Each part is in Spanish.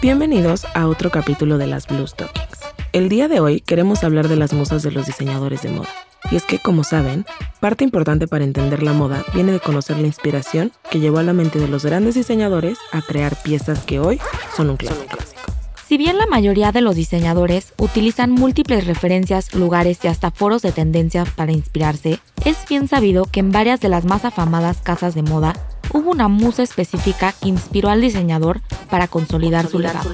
Bienvenidos a otro capítulo de las Blue Stockings. El día de hoy queremos hablar de las musas de los diseñadores de moda. Y es que, como saben, parte importante para entender la moda viene de conocer la inspiración que llevó a la mente de los grandes diseñadores a crear piezas que hoy son un clásico. Si bien la mayoría de los diseñadores utilizan múltiples referencias, lugares y hasta foros de tendencia para inspirarse, es bien sabido que en varias de las más afamadas casas de moda hubo una musa específica que inspiró al diseñador para consolidar, su legado.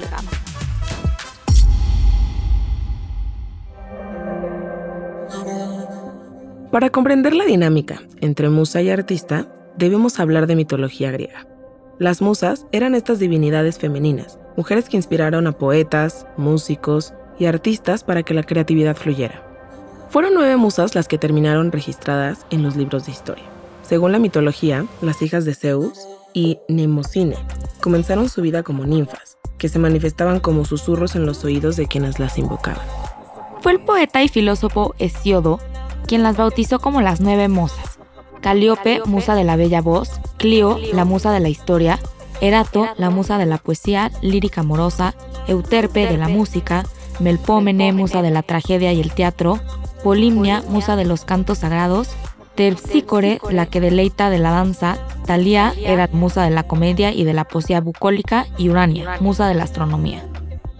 Para comprender la dinámica entre musa y artista, debemos hablar de mitología griega. Las musas eran estas divinidades femeninas, mujeres que inspiraron a poetas, músicos y artistas para que la creatividad fluyera. Fueron nueve musas las que terminaron registradas en los libros de historia. Según la mitología, las hijas de Zeus y Nemocine comenzaron su vida como ninfas, que se manifestaban como susurros en los oídos de quienes las invocaban. Fue el poeta y filósofo Hesiodo quien las bautizó como las nueve musas. Calíope, musa de la bella voz, Clio, la musa de la historia, Erato, la musa de la poesía lírica amorosa, Euterpe de la música, Melpómene, musa de la tragedia y el teatro, Polimnia, musa de los cantos sagrados, Terpsícore, la que deleita de la danza, Talía era musa de la comedia y de la poesía bucólica y Urania, musa de la astronomía.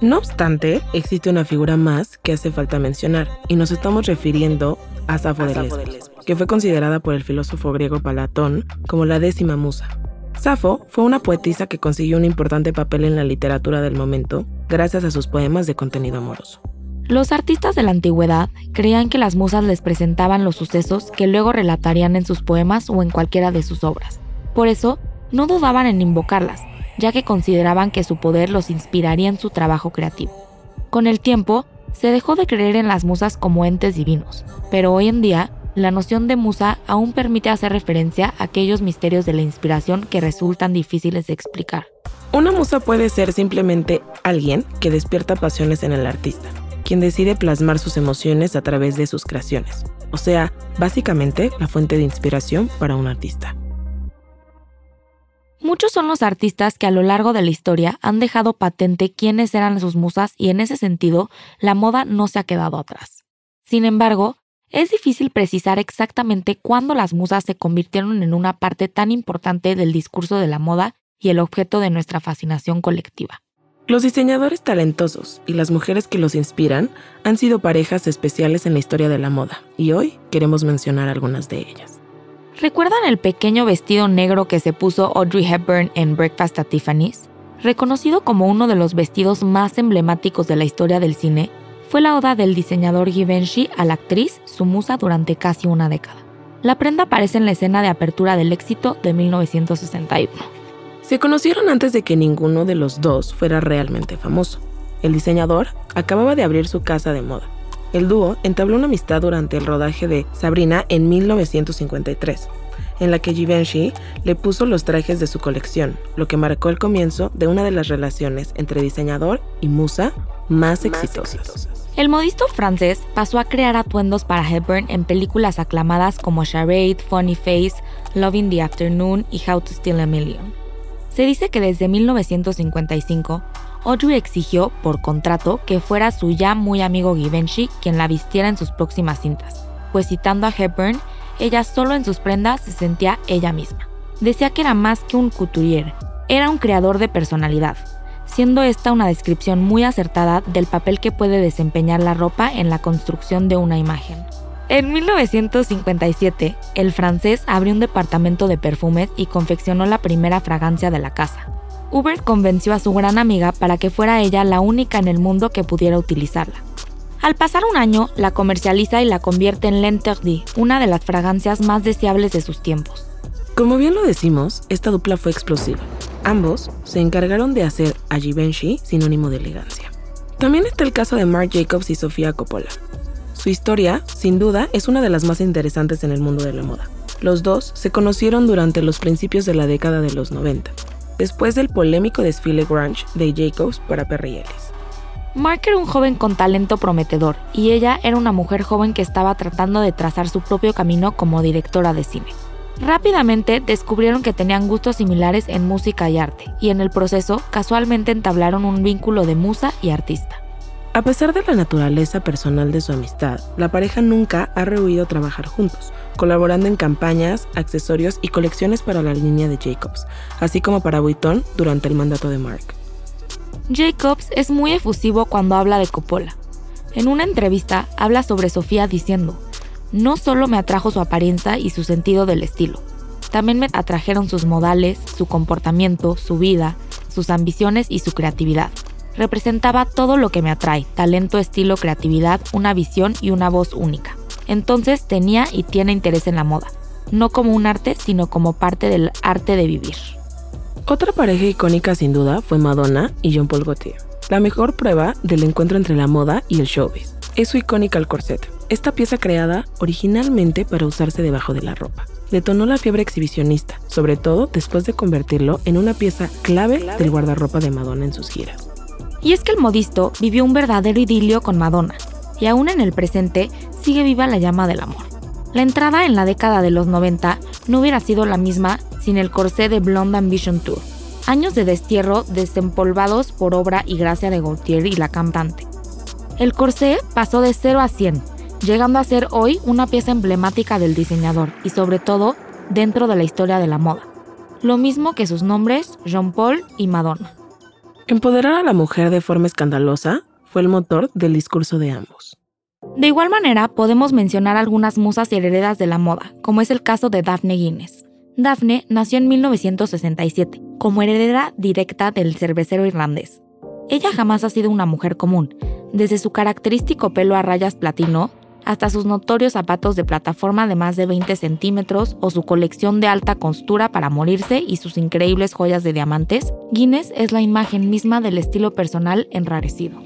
No obstante, existe una figura más que hace falta mencionar, y nos estamos refiriendo a Safo de Lesbos, que fue considerada por el filósofo griego Palatón como la décima musa. Safo fue una poetisa que consiguió un importante papel en la literatura del momento gracias a sus poemas de contenido amoroso. Los artistas de la antigüedad creían que las musas les presentaban los sucesos que luego relatarían en sus poemas o en cualquiera de sus obras. Por eso, no dudaban en invocarlas, ya que consideraban que su poder los inspiraría en su trabajo creativo. Con el tiempo, se dejó de creer en las musas como entes divinos, pero hoy en día, la noción de musa aún permite hacer referencia a aquellos misterios de la inspiración que resultan difíciles de explicar. Una musa puede ser simplemente alguien que despierta pasiones en el artista, quien decide plasmar sus emociones a través de sus creaciones, o sea, básicamente la fuente de inspiración para un artista. Muchos son los artistas que a lo largo de la historia han dejado patente quiénes eran sus musas y en ese sentido la moda no se ha quedado atrás. Sin embargo, es difícil precisar exactamente cuándo las musas se convirtieron en una parte tan importante del discurso de la moda y el objeto de nuestra fascinación colectiva. Los diseñadores talentosos y las mujeres que los inspiran han sido parejas especiales en la historia de la moda y hoy queremos mencionar algunas de ellas. ¿Recuerdan el pequeño vestido negro que se puso Audrey Hepburn en Breakfast at Tiffany's? Reconocido como uno de los vestidos más emblemáticos de la historia del cine, fue la oda del diseñador Givenchy a la actriz, su musa durante casi una década. La prenda aparece en la escena de apertura del éxito de 1961. Se conocieron antes de que ninguno de los dos fuera realmente famoso. El diseñador acababa de abrir su casa de moda. El dúo entabló una amistad durante el rodaje de Sabrina en 1953, en la que Givenchy le puso los trajes de su colección, lo que marcó el comienzo de una de las relaciones entre diseñador y musa más, exitosas. El modisto francés pasó a crear atuendos para Hepburn en películas aclamadas como Charade, Funny Face, Love in the Afternoon y How to Steal a Million. Se dice que desde 1955, Audrey exigió, por contrato, que fuera su ya muy amigo Givenchy quien la vistiera en sus próximas cintas, pues citando a Hepburn, ella solo en sus prendas se sentía ella misma. Decía que era más que un couturier, era un creador de personalidad, siendo esta una descripción muy acertada del papel que puede desempeñar la ropa en la construcción de una imagen. En 1957, el francés abrió un departamento de perfumes y confeccionó la primera fragancia de la casa. Hubert convenció a su gran amiga para que fuera ella la única en el mundo que pudiera utilizarla. Al pasar un año, la comercializa y la convierte en L'Interdit, una de las fragancias más deseables de sus tiempos. Como bien lo decimos, esta dupla fue explosiva. Ambos se encargaron de hacer a Givenchy sinónimo de elegancia. También está el caso de Marc Jacobs y Sofía Coppola, su historia, sin duda, es una de las más interesantes en el mundo de la moda. Los dos se conocieron durante los principios de la década de los 90, después del polémico desfile grunge de Jacobs para Perry Ellis. Mark era un joven con talento prometedor y ella era una mujer joven que estaba tratando de trazar su propio camino como directora de cine. Rápidamente descubrieron que tenían gustos similares en música y arte, y en el proceso casualmente entablaron un vínculo de musa y artista. A pesar de la naturaleza personal de su amistad, la pareja nunca ha rehuido trabajar juntos, colaborando en campañas, accesorios y colecciones para la línea de Jacobs, así como para Vuitton durante el mandato de Mark. Jacobs es muy efusivo cuando habla de Coppola. En una entrevista habla sobre Sofía diciendo, no solo me atrajo su apariencia y su sentido del estilo, también me atrajeron sus modales, su comportamiento, su vida, sus ambiciones y su creatividad. Representaba todo lo que me atrae, talento, estilo, creatividad, una visión y una voz única. Entonces tenía y tiene interés en la moda, no como un arte, sino como parte del arte de vivir. Otra pareja icónica sin duda fue Madonna y Jean Paul Gaultier, la mejor prueba del encuentro entre la moda y el showbiz. Es su icónica el corset, esta pieza creada originalmente para usarse debajo de la ropa. Detonó la fiebre exhibicionista, sobre todo después de convertirlo en una pieza clave del guardarropa de Madonna en sus giras. Y es que el modisto vivió un verdadero idilio con Madonna, y aún en el presente sigue viva la llama del amor. La entrada en la década de los 90 no hubiera sido la misma sin el corsé de Blonde Ambition Tour. Años de destierro desempolvados por obra y gracia de Gaultier y la cantante. El corsé pasó de 0 a 100, llegando a ser hoy una pieza emblemática del diseñador y sobre todo dentro de la historia de la moda. Lo mismo que sus nombres Jean Paul y Madonna. Empoderar a la mujer de forma escandalosa fue el motor del discurso de ambos. De igual manera, podemos mencionar algunas musas y herederas de la moda, como es el caso de Daphne Guinness. Daphne nació en 1967, como heredera directa del cervecero irlandés. Ella jamás ha sido una mujer común, desde su característico pelo a rayas platino hasta sus notorios zapatos de plataforma de más de 20 centímetros o su colección de alta costura para morirse y sus increíbles joyas de diamantes, Guinness es la imagen misma del estilo personal enrarecido.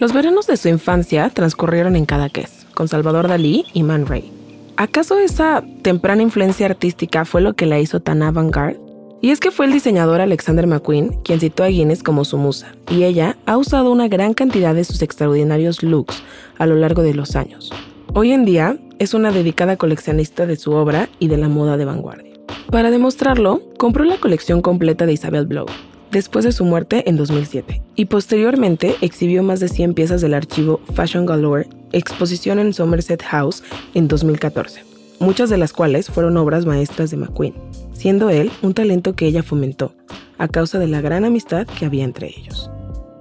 Los veranos de su infancia transcurrieron en Cadaqués, con Salvador Dalí y Man Ray. ¿Acaso esa temprana influencia artística fue lo que la hizo tan avant-garde? Y es que fue el diseñador Alexander McQueen quien citó a Guinness como su musa, y ella ha usado una gran cantidad de sus extraordinarios looks a lo largo de los años. Hoy en día es una dedicada coleccionista de su obra y de la moda de vanguardia. Para demostrarlo, compró la colección completa de Isabel Blow, después de su muerte en 2007, y posteriormente exhibió más de 100 piezas del archivo Fashion Galore, exposición en Somerset House en 2014, muchas de las cuales fueron obras maestras de McQueen siendo él un talento que ella fomentó, a causa de la gran amistad que había entre ellos.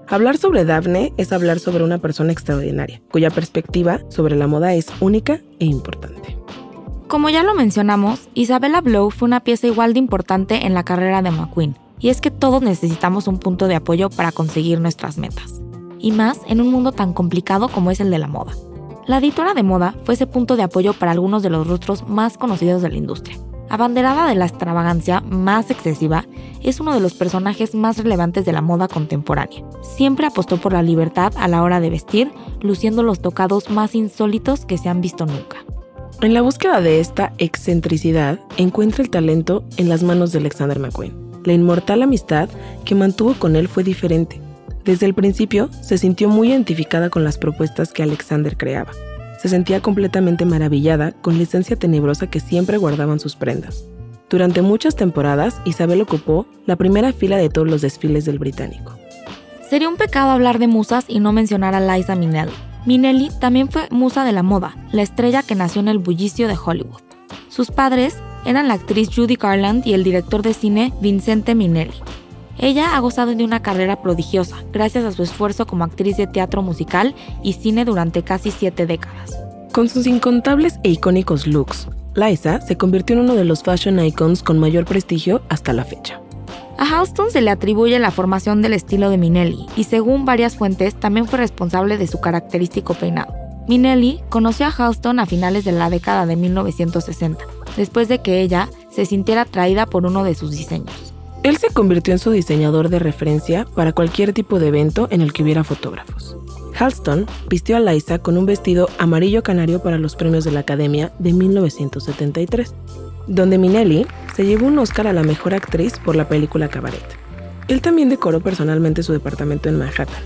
Hablar sobre Daphne es hablar sobre una persona extraordinaria, cuya perspectiva sobre la moda es única e importante. Como ya lo mencionamos, Isabella Blow fue una pieza igual de importante en la carrera de McQueen, y es que todos necesitamos un punto de apoyo para conseguir nuestras metas, y más en un mundo tan complicado como es el de la moda. La editora de moda fue ese punto de apoyo para algunos de los rostros más conocidos de la industria, Abanderada de la extravagancia más excesiva, es uno de los personajes más relevantes de la moda contemporánea. Siempre apostó por la libertad a la hora de vestir, luciendo los tocados más insólitos que se han visto nunca. En la búsqueda de esta excentricidad, encuentra el talento en las manos de Alexander McQueen. La inmortal amistad que mantuvo con él fue diferente. Desde el principio se sintió muy identificada con las propuestas que Alexander creaba se sentía completamente maravillada con la esencia tenebrosa que siempre guardaban sus prendas. Durante muchas temporadas, Isabel ocupó la primera fila de todos los desfiles del británico. Sería un pecado hablar de musas y no mencionar a Liza Minnelli. Minnelli también fue musa de la moda, la estrella que nació en el bullicio de Hollywood. Sus padres eran la actriz Judy Garland y el director de cine Vincente Minnelli. Ella ha gozado de una carrera prodigiosa gracias a su esfuerzo como actriz de teatro musical y cine durante casi siete décadas. Con sus incontables e icónicos looks, Liza se convirtió en uno de los fashion icons con mayor prestigio hasta la fecha. A Halston se le atribuye la formación del estilo de Minelli y según varias fuentes también fue responsable de su característico peinado. Minelli conoció a Halston a finales de la década de 1960, después de que ella se sintiera atraída por uno de sus diseños. Él se convirtió en su diseñador de referencia para cualquier tipo de evento en el que hubiera fotógrafos. Halston vistió a Liza con un vestido amarillo canario para los premios de la Academia de 1973, donde Minelli se llevó un Oscar a la mejor actriz por la película Cabaret. Él también decoró personalmente su departamento en Manhattan.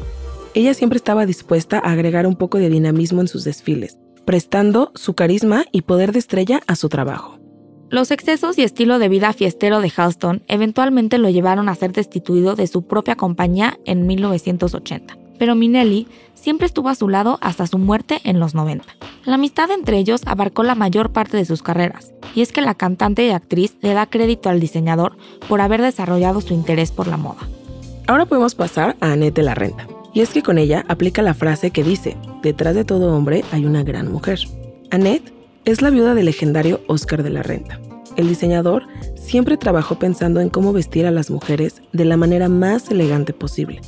Ella siempre estaba dispuesta a agregar un poco de dinamismo en sus desfiles, prestando su carisma y poder de estrella a su trabajo. Los excesos y estilo de vida fiestero de Halston eventualmente lo llevaron a ser destituido de su propia compañía en 1980, pero Minelli siempre estuvo a su lado hasta su muerte en los 90. La amistad entre ellos abarcó la mayor parte de sus carreras, y es que la cantante y actriz le da crédito al diseñador por haber desarrollado su interés por la moda. Ahora podemos pasar a Annette de la Renta, y es que con ella aplica la frase que dice, detrás de todo hombre hay una gran mujer. Annette es la viuda del legendario Oscar de la Renta. El diseñador siempre trabajó pensando en cómo vestir a las mujeres de la manera más elegante posible,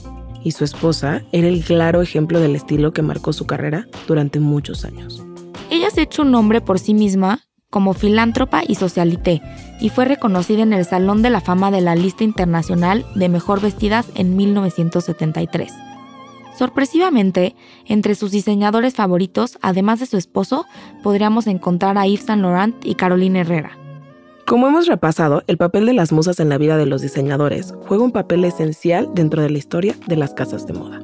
y su esposa era el claro ejemplo del estilo que marcó su carrera durante muchos años. Ella se ha hecho un nombre por sí misma como filántropa y socialité y fue reconocida en el Salón de la Fama de la lista internacional de mejor vestidas en 1973. Sorpresivamente, entre sus diseñadores favoritos, además de su esposo, podríamos encontrar a Yves Saint Laurent y Carolina Herrera. Como hemos repasado, el papel de las musas en la vida de los diseñadores juega un papel esencial dentro de la historia de las casas de moda.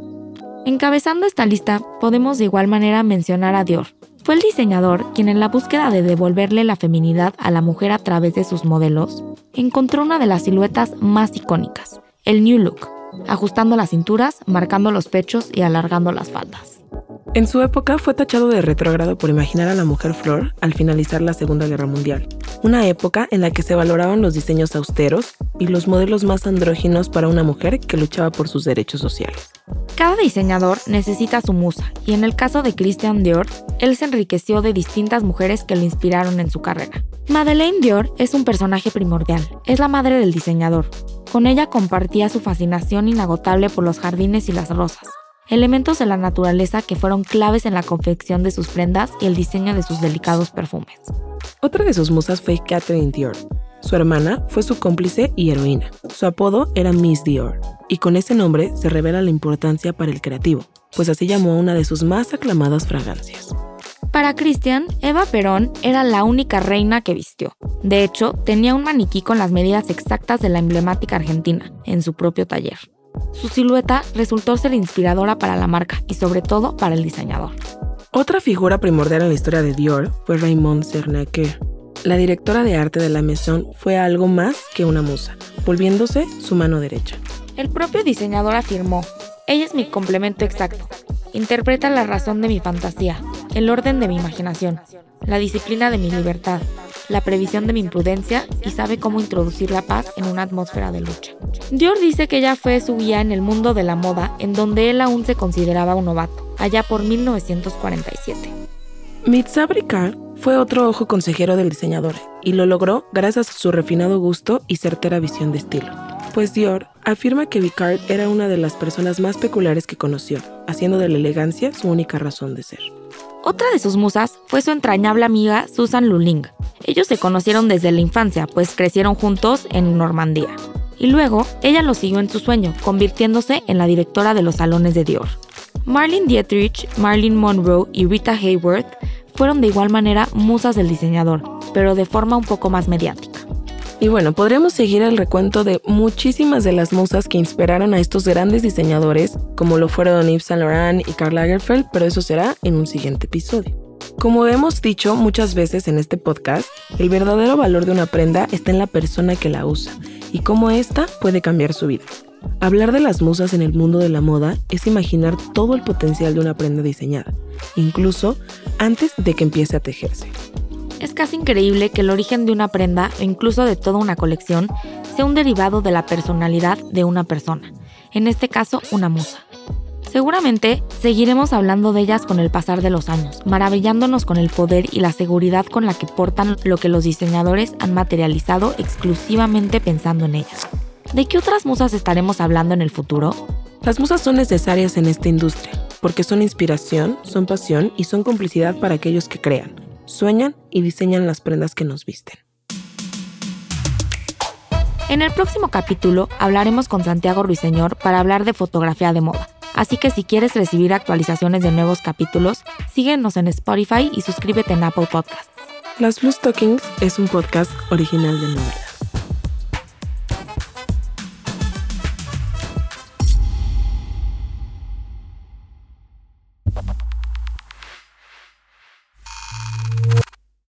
Encabezando esta lista, podemos de igual manera mencionar a Dior. Fue el diseñador quien en la búsqueda de devolverle la feminidad a la mujer a través de sus modelos, encontró una de las siluetas más icónicas, el New Look, ajustando las cinturas, marcando los pechos y alargando las faldas. En su época fue tachado de retrógrado por imaginar a la mujer flor al finalizar la Segunda Guerra Mundial, una época en la que se valoraban los diseños austeros y los modelos más andróginos para una mujer que luchaba por sus derechos sociales. Cada diseñador necesita su musa, y en el caso de Christian Dior, él se enriqueció de distintas mujeres que lo inspiraron en su carrera. Madeleine Dior es un personaje primordial, es la madre del diseñador, con ella compartía su fascinación inagotable por los jardines y las rosas, elementos de la naturaleza que fueron claves en la confección de sus prendas y el diseño de sus delicados perfumes. Otra de sus musas fue Catherine Dior. Su hermana fue su cómplice y heroína. Su apodo era Miss Dior, y con ese nombre se revela la importancia para el creativo, pues así llamó a una de sus más aclamadas fragancias. Para Christian, Eva Perón era la única reina que vistió. De hecho, tenía un maniquí con las medidas exactas de la emblemática argentina en su propio taller. Su silueta resultó ser inspiradora para la marca y sobre todo para el diseñador. Otra figura primordial en la historia de Dior fue Raymond Cernaquer. La directora de arte de la Maison fue algo más que una musa, volviéndose su mano derecha. El propio diseñador afirmó, ella es mi complemento exacto. Interpreta la razón de mi fantasía, el orden de mi imaginación, la disciplina de mi libertad, la previsión de mi imprudencia y sabe cómo introducir la paz en una atmósfera de lucha. Dior dice que ella fue su guía en el mundo de la moda, en donde él aún se consideraba un novato, allá por 1947. Mitza Bricard fue otro ojo consejero del diseñador y lo logró gracias a su refinado gusto y certera visión de estilo. Pues Dior afirma que Vicard era una de las personas más peculiares que conoció, haciendo de la elegancia su única razón de ser. Otra de sus musas fue su entrañable amiga Susan Luling. Ellos se conocieron desde la infancia, pues crecieron juntos en Normandía. Y luego, ella lo siguió en su sueño, convirtiéndose en la directora de los salones de Dior. Marlene Dietrich, Marilyn Monroe y Rita Hayworth fueron de igual manera musas del diseñador, pero de forma un poco más mediática. Y bueno, podríamos seguir el recuento de muchísimas de las musas que inspiraron a estos grandes diseñadores, como lo fueron Yves Saint Laurent y Karl Lagerfeld, pero eso será en un siguiente episodio. Como hemos dicho muchas veces en este podcast, el verdadero valor de una prenda está en la persona que la usa y cómo ésta puede cambiar su vida. Hablar de las musas en el mundo de la moda es imaginar todo el potencial de una prenda diseñada, incluso antes de que empiece a tejerse. Es casi increíble que el origen de una prenda o incluso de toda una colección sea un derivado de la personalidad de una persona, en este caso una musa. Seguramente seguiremos hablando de ellas con el pasar de los años, maravillándonos con el poder y la seguridad con la que portan lo que los diseñadores han materializado exclusivamente pensando en ellas. ¿De qué otras musas estaremos hablando en el futuro? Las musas son necesarias en esta industria, porque son inspiración, son pasión y son complicidad para aquellos que crean, sueñan y diseñan las prendas que nos visten. En el próximo capítulo hablaremos con Santiago Ruiseñor para hablar de fotografía de moda. Así que si quieres recibir actualizaciones de nuevos capítulos, síguenos en Spotify y suscríbete en Apple Podcasts. Las Blue Stockings es un podcast original de Novela.